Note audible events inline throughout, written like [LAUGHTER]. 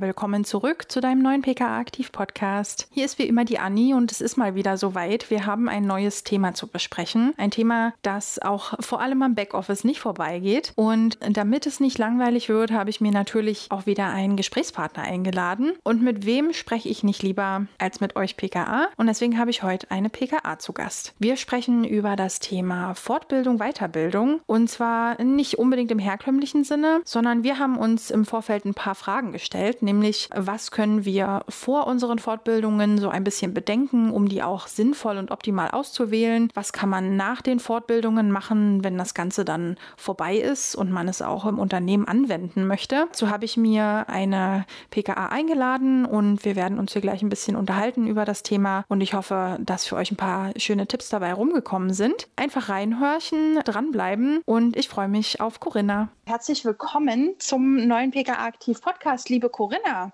Willkommen zurück zu deinem neuen PKA Aktiv Podcast. Hier ist wie immer die Anni und es ist mal wieder soweit. Wir haben ein neues Thema zu besprechen. Ein Thema, das auch vor allem am Backoffice nicht vorbeigeht. Und damit es nicht langweilig wird, habe ich mir natürlich auch wieder einen Gesprächspartner eingeladen. Und mit wem spreche ich nicht lieber als mit euch PKA? Und deswegen habe ich heute eine PKA zu Gast. Wir sprechen über das Thema Fortbildung, Weiterbildung. Und zwar nicht unbedingt im herkömmlichen Sinne, sondern wir haben uns im Vorfeld ein paar Fragen gestellt, nämlich was können wir vor unseren Fortbildungen so ein bisschen bedenken, um die auch sinnvoll und optimal auszuwählen? Was kann man nach den Fortbildungen machen, wenn das Ganze dann vorbei ist und man es auch im Unternehmen anwenden möchte? So habe ich mir eine PKA eingeladen und wir werden uns hier gleich ein bisschen unterhalten über das Thema und ich hoffe, dass für euch ein paar schöne Tipps dabei rumgekommen sind. Einfach reinhörchen, dranbleiben und ich freue mich auf Corinna. Herzlich willkommen zum neuen PKA Aktiv Podcast, liebe Corinna.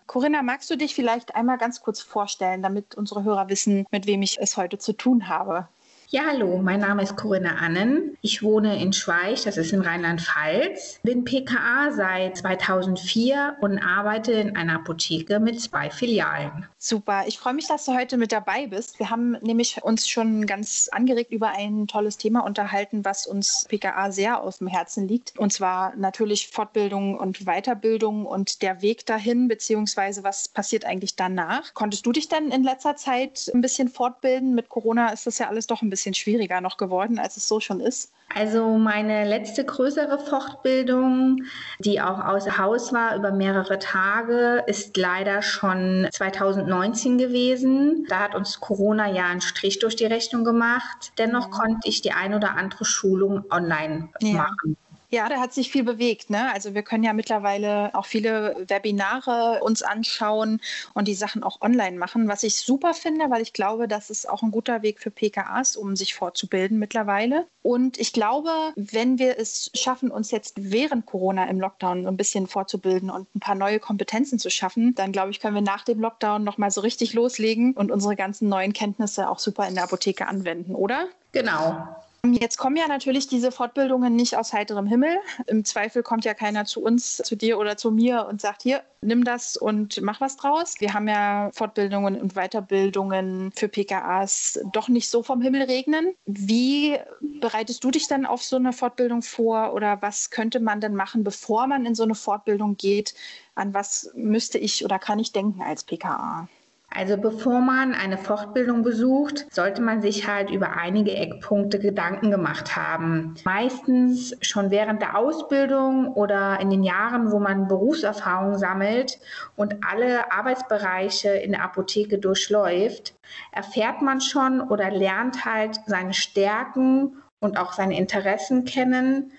Corinna, magst du dich vielleicht einmal ganz kurz vorstellen, damit unsere Hörer wissen, mit wem ich es heute zu tun habe? Ja, hallo, mein Name ist Corinna Annen. Ich wohne in Schweich, das ist in Rheinland-Pfalz. Bin PKA seit 2004 und arbeite in einer Apotheke mit zwei Filialen. Super, ich freue mich, dass du heute mit dabei bist. Wir haben nämlich uns schon ganz angeregt über ein tolles Thema unterhalten, was uns PKA sehr auf dem Herzen liegt. Und zwar natürlich Fortbildung und Weiterbildung und der Weg dahin, beziehungsweise was passiert eigentlich danach. Konntest du dich denn in letzter Zeit ein bisschen fortbilden? Mit Corona ist das ja alles doch ein bisschen bisschen schwieriger noch geworden, als es so schon ist? Also meine letzte größere Fortbildung, die auch außer Haus war über mehrere Tage, ist leider schon 2019 gewesen. Da hat uns Corona ja einen Strich durch die Rechnung gemacht. Dennoch konnte ich die ein oder andere Schulung online ja. machen. Ja, da hat sich viel bewegt. Ne? Also wir können ja mittlerweile auch viele Webinare uns anschauen und die Sachen auch online machen, was ich super finde, weil ich glaube, das ist auch ein guter Weg für PKAs, um sich fortzubilden mittlerweile. Und ich glaube, wenn wir es schaffen, uns jetzt während Corona im Lockdown ein bisschen fortzubilden und ein paar neue Kompetenzen zu schaffen, dann glaube ich, können wir nach dem Lockdown nochmal so richtig loslegen und unsere ganzen neuen Kenntnisse auch super in der Apotheke anwenden, oder? Genau. Jetzt kommen ja natürlich diese Fortbildungen nicht aus heiterem Himmel. Im Zweifel kommt ja keiner zu uns, zu dir oder zu mir und sagt, hier, nimm das und mach was draus. Wir haben ja Fortbildungen und Weiterbildungen für PKAs doch nicht so vom Himmel regnen. Wie bereitest du dich dann auf so eine Fortbildung vor oder was könnte man denn machen, bevor man in so eine Fortbildung geht? An was müsste ich oder kann ich denken als PKA? Also bevor man eine Fortbildung besucht, sollte man sich halt über einige Eckpunkte Gedanken gemacht haben. Meistens schon während der Ausbildung oder in den Jahren, wo man Berufserfahrung sammelt und alle Arbeitsbereiche in der Apotheke durchläuft, erfährt man schon oder lernt halt seine Stärken und auch seine Interessen kennen.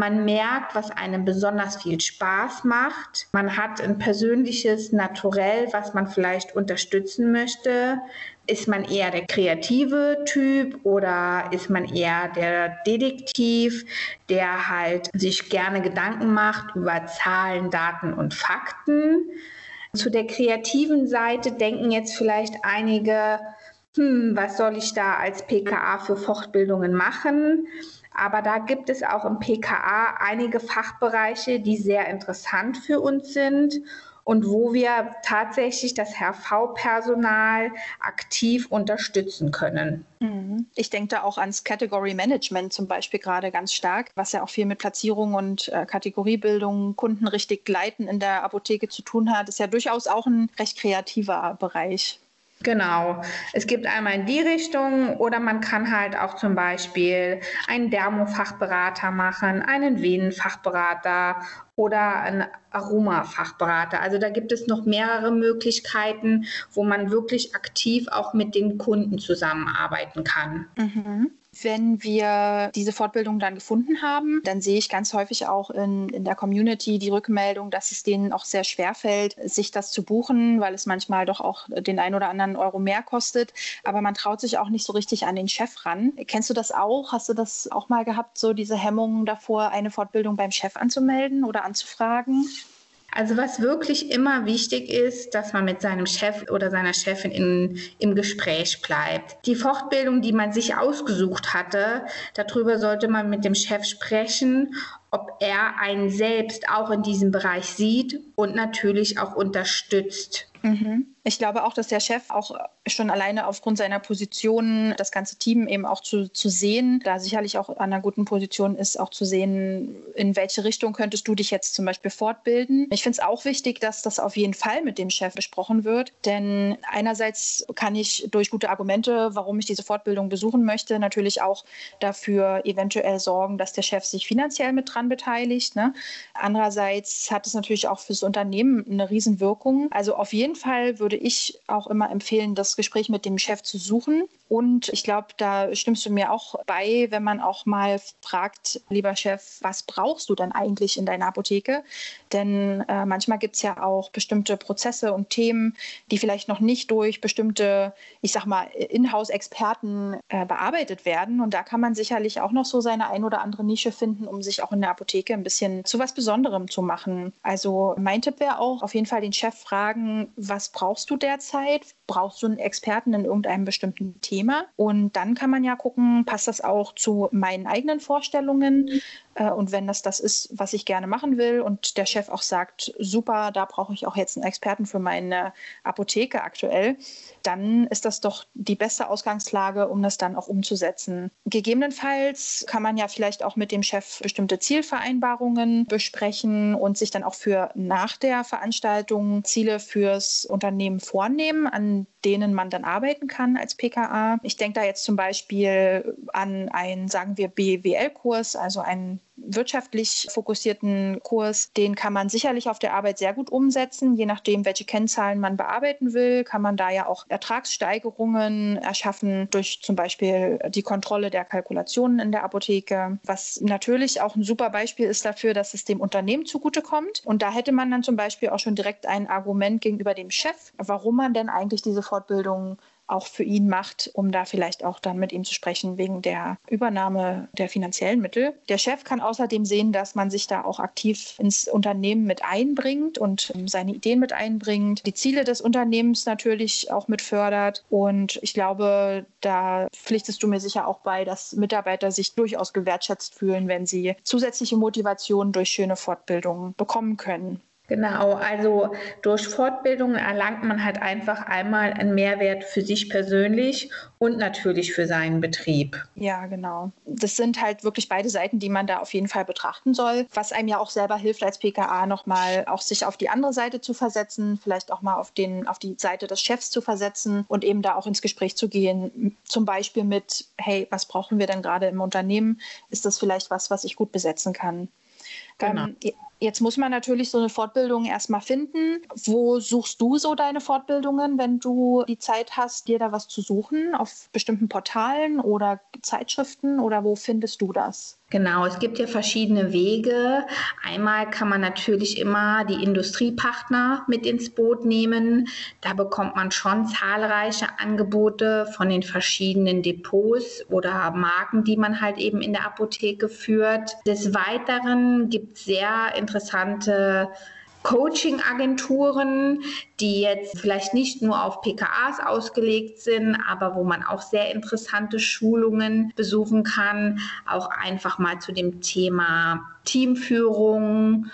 Man merkt, was einem besonders viel Spaß macht. Man hat ein persönliches Naturell, was man vielleicht unterstützen möchte. Ist man eher der kreative Typ oder ist man eher der Detektiv, der halt sich gerne Gedanken macht über Zahlen, Daten und Fakten? Zu der kreativen Seite denken jetzt vielleicht einige, hm, was soll ich da als PKA für Fortbildungen machen? Aber da gibt es auch im PKA einige Fachbereiche, die sehr interessant für uns sind und wo wir tatsächlich das HV-Personal aktiv unterstützen können. Mhm. Ich denke da auch ans Category Management zum Beispiel gerade ganz stark, was ja auch viel mit Platzierung und äh, Kategoriebildung, Kunden richtig leiten in der Apotheke zu tun hat. Ist ja durchaus auch ein recht kreativer Bereich. Genau. Es gibt einmal in die Richtung oder man kann halt auch zum Beispiel einen Dermofachberater machen, einen Venenfachberater oder einen Aromafachberater. Also da gibt es noch mehrere Möglichkeiten, wo man wirklich aktiv auch mit den Kunden zusammenarbeiten kann. Mhm. Wenn wir diese Fortbildung dann gefunden haben, dann sehe ich ganz häufig auch in, in der Community die Rückmeldung, dass es denen auch sehr schwer fällt, sich das zu buchen, weil es manchmal doch auch den ein oder anderen Euro mehr kostet. Aber man traut sich auch nicht so richtig an den Chef ran. Kennst du das auch? Hast du das auch mal gehabt, so diese Hemmungen davor, eine Fortbildung beim Chef anzumelden oder anzufragen? Also was wirklich immer wichtig ist, dass man mit seinem Chef oder seiner Chefin in, im Gespräch bleibt. Die Fortbildung, die man sich ausgesucht hatte, darüber sollte man mit dem Chef sprechen, ob er einen selbst auch in diesem Bereich sieht und natürlich auch unterstützt. Mhm. Ich glaube auch, dass der Chef auch schon alleine aufgrund seiner Position das ganze Team eben auch zu, zu sehen, da sicherlich auch an einer guten Position ist, auch zu sehen, in welche Richtung könntest du dich jetzt zum Beispiel fortbilden. Ich finde es auch wichtig, dass das auf jeden Fall mit dem Chef besprochen wird, denn einerseits kann ich durch gute Argumente, warum ich diese Fortbildung besuchen möchte, natürlich auch dafür eventuell sorgen, dass der Chef sich finanziell mit dran beteiligt. Ne? Andererseits hat es natürlich auch fürs Unternehmen eine Riesenwirkung. Also auf jeden Fall würde würde ich auch immer empfehlen, das Gespräch mit dem Chef zu suchen. Und ich glaube, da stimmst du mir auch bei, wenn man auch mal fragt, lieber Chef, was brauchst du denn eigentlich in deiner Apotheke? Denn äh, manchmal gibt es ja auch bestimmte Prozesse und Themen, die vielleicht noch nicht durch bestimmte, ich sag mal, Inhouse-Experten äh, bearbeitet werden. Und da kann man sicherlich auch noch so seine ein oder andere Nische finden, um sich auch in der Apotheke ein bisschen zu was Besonderem zu machen. Also mein Tipp wäre auch, auf jeden Fall den Chef fragen, was brauchst du derzeit? Brauchst du einen Experten in irgendeinem bestimmten Thema? Und dann kann man ja gucken, passt das auch zu meinen eigenen Vorstellungen? Äh, und wenn das das ist, was ich gerne machen will und der Chef auch sagt, super, da brauche ich auch jetzt einen Experten für meine Apotheke aktuell, dann ist das doch die beste Ausgangslage, um das dann auch umzusetzen. Gegebenenfalls kann man ja vielleicht auch mit dem Chef bestimmte Zielvereinbarungen besprechen und sich dann auch für nach der Veranstaltung Ziele fürs Unternehmen vornehmen, an denen man dann arbeiten kann als PKA. Ich denke da jetzt zum Beispiel an einen, sagen wir, BWL-Kurs, also einen wirtschaftlich fokussierten Kurs, den kann man sicherlich auf der Arbeit sehr gut umsetzen. Je nachdem, welche Kennzahlen man bearbeiten will, kann man da ja auch Ertragssteigerungen erschaffen durch zum Beispiel die Kontrolle der Kalkulationen in der Apotheke, was natürlich auch ein super Beispiel ist dafür, dass es dem Unternehmen zugutekommt. Und da hätte man dann zum Beispiel auch schon direkt ein Argument gegenüber dem Chef, warum man denn eigentlich diese Fortbildung auch für ihn macht, um da vielleicht auch dann mit ihm zu sprechen wegen der Übernahme der finanziellen Mittel. Der Chef kann außerdem sehen, dass man sich da auch aktiv ins Unternehmen mit einbringt und ähm, seine Ideen mit einbringt, die Ziele des Unternehmens natürlich auch mit fördert. Und ich glaube, da pflichtest du mir sicher auch bei, dass Mitarbeiter sich durchaus gewertschätzt fühlen, wenn sie zusätzliche Motivation durch schöne Fortbildungen bekommen können. Genau, also durch Fortbildung erlangt man halt einfach einmal einen Mehrwert für sich persönlich und natürlich für seinen Betrieb. Ja, genau. Das sind halt wirklich beide Seiten, die man da auf jeden Fall betrachten soll. Was einem ja auch selber hilft als PKA nochmal auch sich auf die andere Seite zu versetzen, vielleicht auch mal auf, den, auf die Seite des Chefs zu versetzen und eben da auch ins Gespräch zu gehen. Zum Beispiel mit, hey, was brauchen wir denn gerade im Unternehmen? Ist das vielleicht was, was ich gut besetzen kann? Genau. Ähm, Jetzt muss man natürlich so eine Fortbildung erstmal finden. Wo suchst du so deine Fortbildungen, wenn du die Zeit hast, dir da was zu suchen? Auf bestimmten Portalen oder Zeitschriften oder wo findest du das? Genau, es gibt ja verschiedene Wege. Einmal kann man natürlich immer die Industriepartner mit ins Boot nehmen. Da bekommt man schon zahlreiche Angebote von den verschiedenen Depots oder Marken, die man halt eben in der Apotheke führt. Des Weiteren gibt es sehr interessante Coaching-Agenturen, die jetzt vielleicht nicht nur auf PKAs ausgelegt sind, aber wo man auch sehr interessante Schulungen besuchen kann, auch einfach mal zu dem Thema Teamführung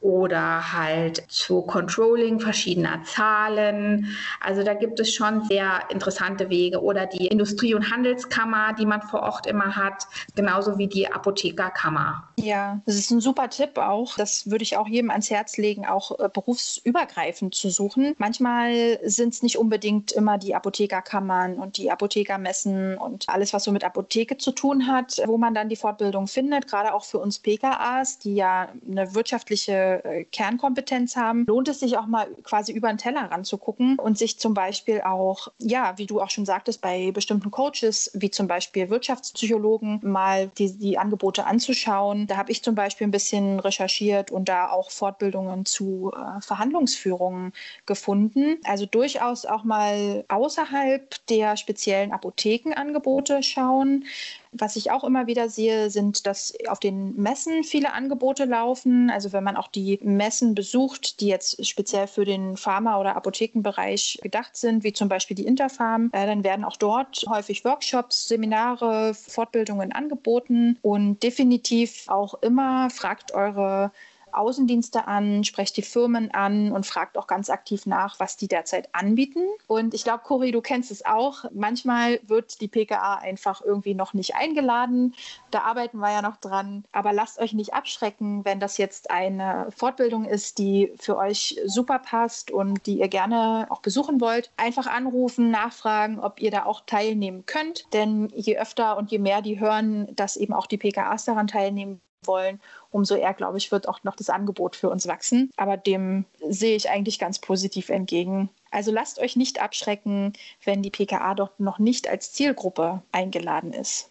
oder halt zu Controlling verschiedener Zahlen. Also da gibt es schon sehr interessante Wege oder die Industrie- und Handelskammer, die man vor Ort immer hat, genauso wie die Apothekerkammer. Ja, das ist ein super Tipp auch. Das würde ich auch jedem ans Herz legen, auch äh, berufsübergreifend zu suchen. Manchmal sind es nicht unbedingt immer die Apothekerkammern und die Apothekermessen und alles, was so mit Apotheke zu tun hat, wo man dann die Fortbildung findet, gerade auch für uns PKAs, die ja eine wirtschaftliche äh, Kernkompetenz haben, lohnt es sich auch mal quasi über den Teller ranzugucken und sich zum Beispiel auch, ja, wie du auch schon sagtest, bei bestimmten Coaches, wie zum Beispiel Wirtschaftspsychologen, mal die, die Angebote anzuschauen. Da habe ich zum Beispiel ein bisschen recherchiert und da auch Fortbildungen zu äh, Verhandlungsführungen gefunden. Also durchaus auch mal außerhalb der speziellen Apothekenangebote schauen. Was ich auch immer wieder sehe, sind, dass auf den Messen viele Angebote laufen. Also wenn man auch die Messen besucht, die jetzt speziell für den Pharma- oder Apothekenbereich gedacht sind, wie zum Beispiel die Interfarm, äh, dann werden auch dort häufig Workshops, Seminare, Fortbildungen angeboten und definitiv auch immer fragt eure Außendienste an, sprecht die Firmen an und fragt auch ganz aktiv nach, was die derzeit anbieten. Und ich glaube, Cori, du kennst es auch. Manchmal wird die PKA einfach irgendwie noch nicht eingeladen. Da arbeiten wir ja noch dran. Aber lasst euch nicht abschrecken, wenn das jetzt eine Fortbildung ist, die für euch super passt und die ihr gerne auch besuchen wollt. Einfach anrufen, nachfragen, ob ihr da auch teilnehmen könnt. Denn je öfter und je mehr die hören, dass eben auch die PKAs daran teilnehmen wollen, umso eher, glaube ich, wird auch noch das Angebot für uns wachsen. Aber dem sehe ich eigentlich ganz positiv entgegen. Also lasst euch nicht abschrecken, wenn die PKA dort noch nicht als Zielgruppe eingeladen ist.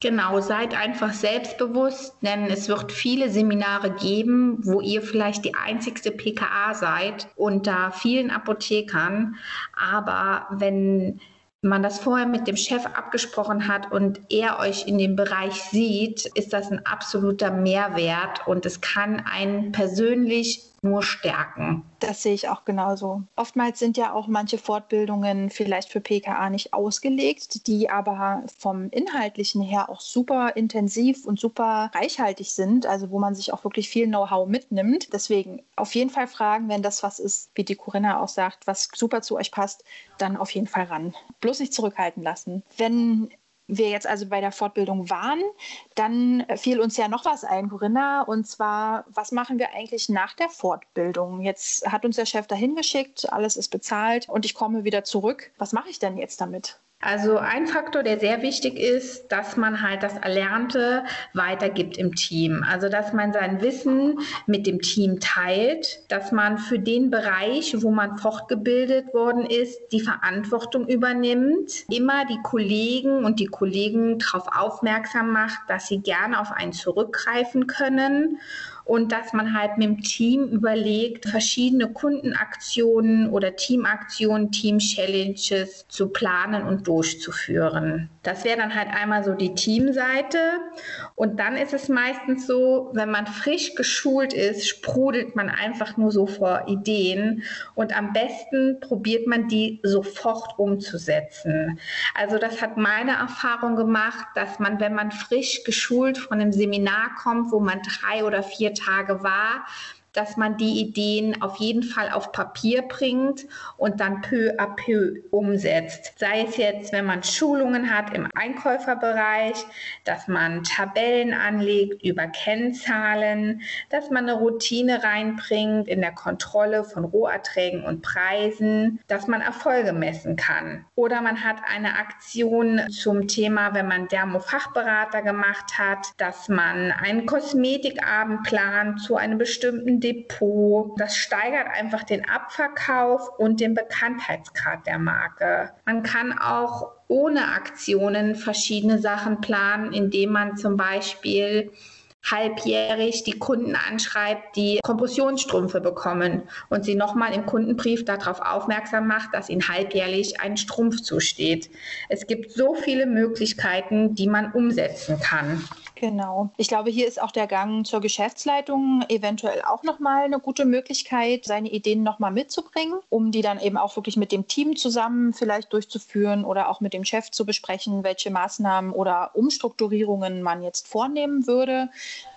Genau, seid einfach selbstbewusst, denn es wird viele Seminare geben, wo ihr vielleicht die einzigste PKA seid unter vielen Apothekern. Aber wenn man das vorher mit dem Chef abgesprochen hat und er euch in dem Bereich sieht, ist das ein absoluter Mehrwert und es kann einen persönlich nur stärken. Das sehe ich auch genauso. Oftmals sind ja auch manche Fortbildungen vielleicht für PKA nicht ausgelegt, die aber vom Inhaltlichen her auch super intensiv und super reichhaltig sind, also wo man sich auch wirklich viel Know-how mitnimmt. Deswegen auf jeden Fall fragen, wenn das was ist, wie die Corinna auch sagt, was super zu euch passt, dann auf jeden Fall ran. Bloß nicht zurückhalten lassen. Wenn wir jetzt also bei der Fortbildung waren, dann fiel uns ja noch was ein, Corinna, und zwar, was machen wir eigentlich nach der Fortbildung? Jetzt hat uns der Chef dahin geschickt, alles ist bezahlt und ich komme wieder zurück. Was mache ich denn jetzt damit? Also ein Faktor, der sehr wichtig ist, dass man halt das Erlernte weitergibt im Team. Also dass man sein Wissen mit dem Team teilt, dass man für den Bereich, wo man fortgebildet worden ist, die Verantwortung übernimmt, immer die Kollegen und die Kollegen darauf aufmerksam macht, dass sie gerne auf einen zurückgreifen können und dass man halt mit dem Team überlegt, verschiedene Kundenaktionen oder Teamaktionen, Team-Challenges zu planen und durchzuführen. Das wäre dann halt einmal so die Teamseite. Und dann ist es meistens so, wenn man frisch geschult ist, sprudelt man einfach nur so vor Ideen und am besten probiert man die sofort umzusetzen. Also das hat meine Erfahrung gemacht, dass man, wenn man frisch geschult von einem Seminar kommt, wo man drei oder vier Tage war, dass man die Ideen auf jeden Fall auf Papier bringt und dann peu à peu umsetzt. Sei es jetzt, wenn man Schulungen hat im Einkäuferbereich, dass man Tabellen anlegt über Kennzahlen, dass man eine Routine reinbringt in der Kontrolle von Roherträgen und Preisen, dass man Erfolge messen kann. Oder man hat eine Aktion zum Thema, wenn man Dermofachberater gemacht hat, dass man einen Kosmetikabend plant zu einem bestimmten Depot. Das steigert einfach den Abverkauf und den Bekanntheitsgrad der Marke. Man kann auch ohne Aktionen verschiedene Sachen planen, indem man zum Beispiel halbjährig die Kunden anschreibt, die Kompressionsstrümpfe bekommen und sie nochmal im Kundenbrief darauf aufmerksam macht, dass ihnen halbjährlich ein Strumpf zusteht. Es gibt so viele Möglichkeiten, die man umsetzen kann. Genau. Ich glaube, hier ist auch der Gang zur Geschäftsleitung eventuell auch nochmal eine gute Möglichkeit, seine Ideen nochmal mitzubringen, um die dann eben auch wirklich mit dem Team zusammen vielleicht durchzuführen oder auch mit dem Chef zu besprechen, welche Maßnahmen oder Umstrukturierungen man jetzt vornehmen würde.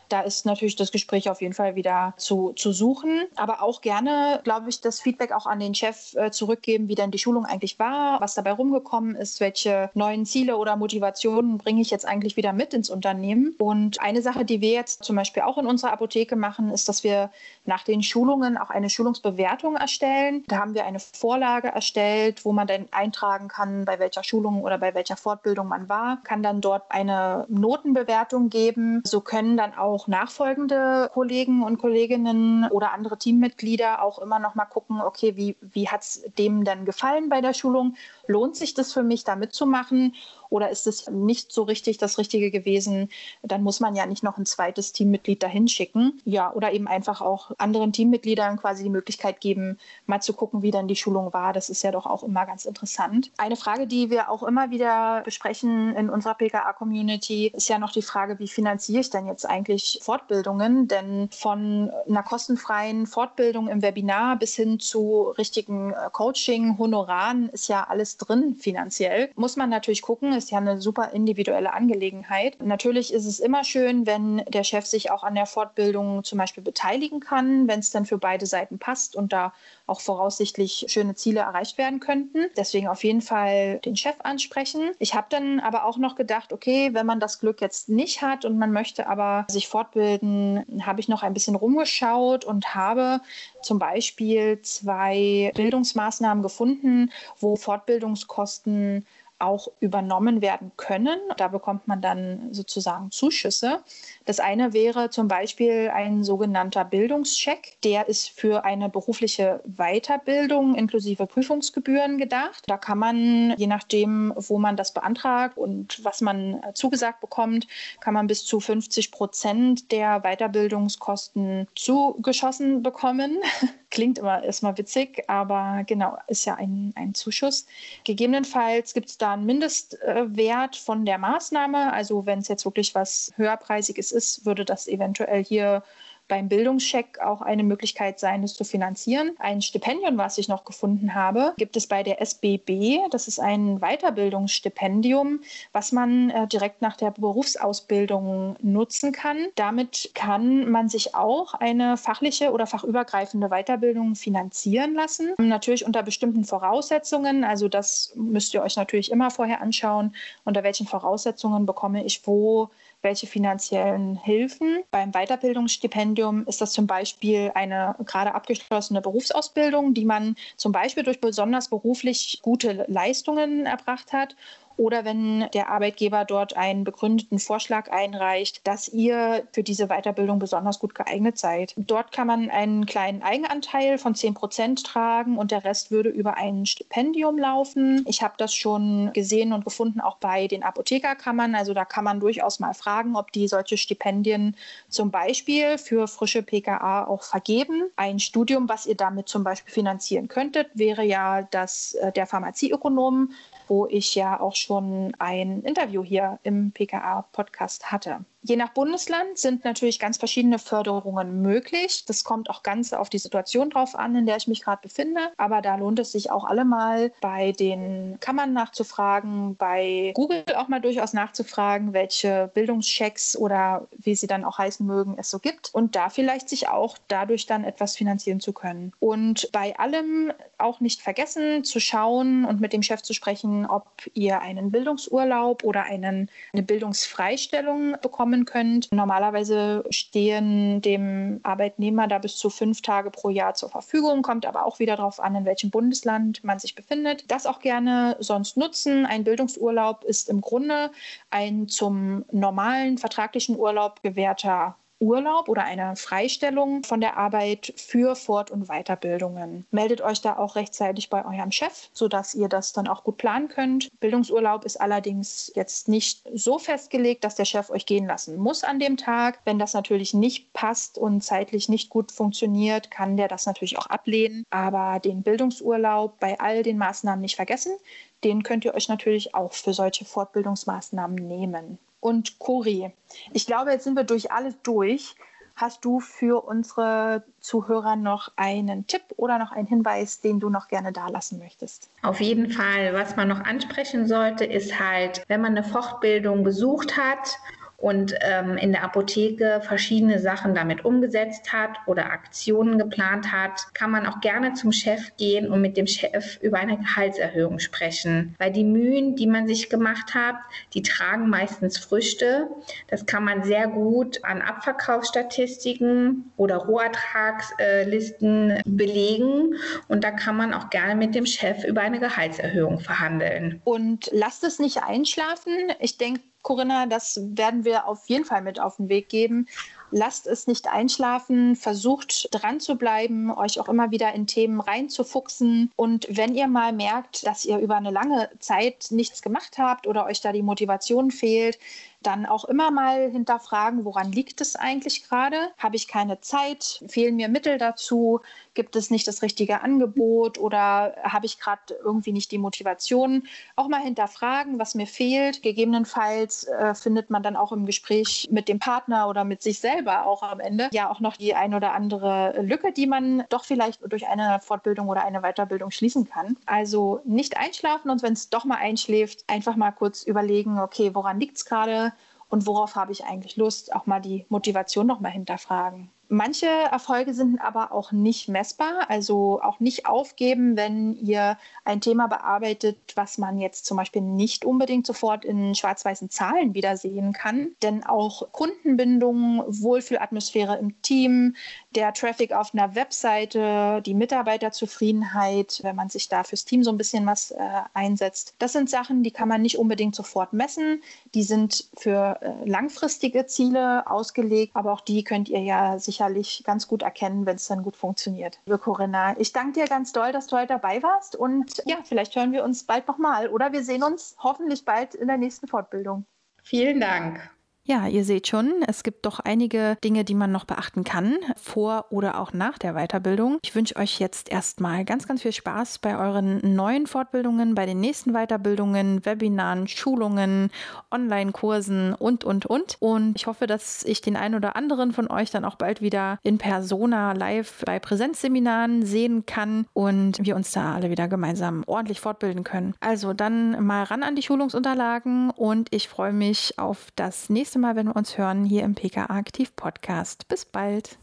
Da ist natürlich das Gespräch auf jeden Fall wieder zu, zu suchen. Aber auch gerne, glaube ich, das Feedback auch an den Chef äh, zurückgeben, wie denn die Schulung eigentlich war, was dabei rumgekommen ist, welche neuen Ziele oder Motivationen bringe ich jetzt eigentlich wieder mit ins Unternehmen. Und eine Sache, die wir jetzt zum Beispiel auch in unserer Apotheke machen, ist, dass wir nach den Schulungen auch eine Schulungsbewertung erstellen. Da haben wir eine Vorlage erstellt, wo man dann eintragen kann, bei welcher Schulung oder bei welcher Fortbildung man war, kann dann dort eine Notenbewertung geben. So können dann auch auch nachfolgende Kollegen und Kolleginnen oder andere Teammitglieder auch immer noch mal gucken, okay, wie, wie hat es dem denn gefallen bei der Schulung? Lohnt sich das für mich, da mitzumachen? Oder ist es nicht so richtig das Richtige gewesen, dann muss man ja nicht noch ein zweites Teammitglied dahin schicken. Ja, oder eben einfach auch anderen Teammitgliedern quasi die Möglichkeit geben, mal zu gucken, wie dann die Schulung war. Das ist ja doch auch immer ganz interessant. Eine Frage, die wir auch immer wieder besprechen in unserer PKA-Community, ist ja noch die Frage, wie finanziere ich denn jetzt eigentlich Fortbildungen? Denn von einer kostenfreien Fortbildung im Webinar bis hin zu richtigen äh, Coaching, Honoraren ist ja alles drin finanziell. Muss man natürlich gucken, ist ja eine super individuelle Angelegenheit. Natürlich ist es immer schön, wenn der Chef sich auch an der Fortbildung zum Beispiel beteiligen kann, wenn es dann für beide Seiten passt und da auch voraussichtlich schöne Ziele erreicht werden könnten. Deswegen auf jeden Fall den Chef ansprechen. Ich habe dann aber auch noch gedacht, okay, wenn man das Glück jetzt nicht hat und man möchte aber sich fortbilden, habe ich noch ein bisschen rumgeschaut und habe zum Beispiel zwei Bildungsmaßnahmen gefunden, wo Fortbildungskosten auch übernommen werden können. Da bekommt man dann sozusagen Zuschüsse. Das eine wäre zum Beispiel ein sogenannter Bildungscheck. Der ist für eine berufliche Weiterbildung inklusive Prüfungsgebühren gedacht. Da kann man, je nachdem, wo man das beantragt und was man zugesagt bekommt, kann man bis zu 50 Prozent der Weiterbildungskosten zugeschossen bekommen. [LAUGHS] Klingt immer erstmal witzig, aber genau, ist ja ein, ein Zuschuss. Gegebenenfalls gibt es da einen Mindestwert von der Maßnahme. Also wenn es jetzt wirklich was höherpreisiges ist, würde das eventuell hier beim Bildungscheck auch eine Möglichkeit sein, es zu finanzieren. Ein Stipendium, was ich noch gefunden habe, gibt es bei der SBB. Das ist ein Weiterbildungsstipendium, was man äh, direkt nach der Berufsausbildung nutzen kann. Damit kann man sich auch eine fachliche oder fachübergreifende Weiterbildung finanzieren lassen. Natürlich unter bestimmten Voraussetzungen. Also das müsst ihr euch natürlich immer vorher anschauen, unter welchen Voraussetzungen bekomme ich wo welche finanziellen Hilfen. Beim Weiterbildungsstipendium ist das zum Beispiel eine gerade abgeschlossene Berufsausbildung, die man zum Beispiel durch besonders beruflich gute Leistungen erbracht hat oder wenn der Arbeitgeber dort einen begründeten Vorschlag einreicht, dass ihr für diese Weiterbildung besonders gut geeignet seid. Dort kann man einen kleinen Eigenanteil von 10 Prozent tragen und der Rest würde über ein Stipendium laufen. Ich habe das schon gesehen und gefunden, auch bei den Apothekerkammern. Also da kann man durchaus mal fragen, ob die solche Stipendien zum Beispiel für frische PKA auch vergeben. Ein Studium, was ihr damit zum Beispiel finanzieren könntet, wäre ja das äh, der Pharmazieökonomen wo ich ja auch schon ein Interview hier im PKA-Podcast hatte. Je nach Bundesland sind natürlich ganz verschiedene Förderungen möglich. Das kommt auch ganz auf die Situation drauf an, in der ich mich gerade befinde. Aber da lohnt es sich auch allemal bei den Kammern nachzufragen, bei Google auch mal durchaus nachzufragen, welche Bildungschecks oder wie sie dann auch heißen mögen es so gibt und da vielleicht sich auch dadurch dann etwas finanzieren zu können. Und bei allem auch nicht vergessen zu schauen und mit dem Chef zu sprechen, ob ihr einen Bildungsurlaub oder einen, eine Bildungsfreistellung bekommen könnt. Normalerweise stehen dem Arbeitnehmer da bis zu fünf Tage pro Jahr zur Verfügung, kommt aber auch wieder darauf an, in welchem Bundesland man sich befindet. Das auch gerne sonst nutzen. Ein Bildungsurlaub ist im Grunde ein zum normalen vertraglichen Urlaub gewährter Urlaub oder eine Freistellung von der Arbeit für Fort- und Weiterbildungen. Meldet euch da auch rechtzeitig bei eurem Chef, sodass ihr das dann auch gut planen könnt. Bildungsurlaub ist allerdings jetzt nicht so festgelegt, dass der Chef euch gehen lassen muss an dem Tag. Wenn das natürlich nicht passt und zeitlich nicht gut funktioniert, kann der das natürlich auch ablehnen. Aber den Bildungsurlaub bei all den Maßnahmen nicht vergessen. Den könnt ihr euch natürlich auch für solche Fortbildungsmaßnahmen nehmen und Cori. Ich glaube, jetzt sind wir durch alles durch. Hast du für unsere Zuhörer noch einen Tipp oder noch einen Hinweis, den du noch gerne dalassen möchtest? Auf jeden Fall. Was man noch ansprechen sollte, ist halt, wenn man eine Fortbildung besucht hat und ähm, in der Apotheke verschiedene Sachen damit umgesetzt hat oder Aktionen geplant hat, kann man auch gerne zum Chef gehen und mit dem Chef über eine Gehaltserhöhung sprechen. Weil die Mühen, die man sich gemacht hat, die tragen meistens Früchte. Das kann man sehr gut an Abverkaufsstatistiken oder Rohertragslisten belegen. Und da kann man auch gerne mit dem Chef über eine Gehaltserhöhung verhandeln. Und lasst es nicht einschlafen. Ich denke, Corinna, das werden wir auf jeden Fall mit auf den Weg geben. Lasst es nicht einschlafen, versucht dran zu bleiben, euch auch immer wieder in Themen reinzufuchsen. Und wenn ihr mal merkt, dass ihr über eine lange Zeit nichts gemacht habt oder euch da die Motivation fehlt, dann auch immer mal hinterfragen, woran liegt es eigentlich gerade? Habe ich keine Zeit? Fehlen mir Mittel dazu? Gibt es nicht das richtige Angebot oder habe ich gerade irgendwie nicht die Motivation? Auch mal hinterfragen, was mir fehlt. Gegebenenfalls äh, findet man dann auch im Gespräch mit dem Partner oder mit sich selber auch am Ende ja auch noch die ein oder andere Lücke, die man doch vielleicht durch eine Fortbildung oder eine Weiterbildung schließen kann. Also nicht einschlafen und wenn es doch mal einschläft, einfach mal kurz überlegen, okay, woran liegt es gerade? Und worauf habe ich eigentlich Lust, auch mal die Motivation noch mal hinterfragen. Manche Erfolge sind aber auch nicht messbar, also auch nicht aufgeben, wenn ihr ein Thema bearbeitet, was man jetzt zum Beispiel nicht unbedingt sofort in schwarz-weißen Zahlen wiedersehen kann. Denn auch Kundenbindung, Wohlfühlatmosphäre im Team, der Traffic auf einer Webseite, die Mitarbeiterzufriedenheit, wenn man sich da fürs Team so ein bisschen was äh, einsetzt, das sind Sachen, die kann man nicht unbedingt sofort messen. Die sind für äh, langfristige Ziele ausgelegt, aber auch die könnt ihr ja sicher sicherlich ganz gut erkennen, wenn es dann gut funktioniert. Liebe Corinna, ich danke dir ganz doll, dass du heute dabei warst und ja, vielleicht hören wir uns bald nochmal oder wir sehen uns hoffentlich bald in der nächsten Fortbildung. Vielen Dank. Ja, ihr seht schon, es gibt doch einige Dinge, die man noch beachten kann, vor oder auch nach der Weiterbildung. Ich wünsche euch jetzt erstmal ganz, ganz viel Spaß bei euren neuen Fortbildungen, bei den nächsten Weiterbildungen, Webinaren, Schulungen, Online-Kursen und, und, und. Und ich hoffe, dass ich den einen oder anderen von euch dann auch bald wieder in Persona live bei Präsenzseminaren sehen kann und wir uns da alle wieder gemeinsam ordentlich fortbilden können. Also dann mal ran an die Schulungsunterlagen und ich freue mich auf das nächste Mal, wenn wir uns hören hier im PKA Aktiv Podcast. Bis bald.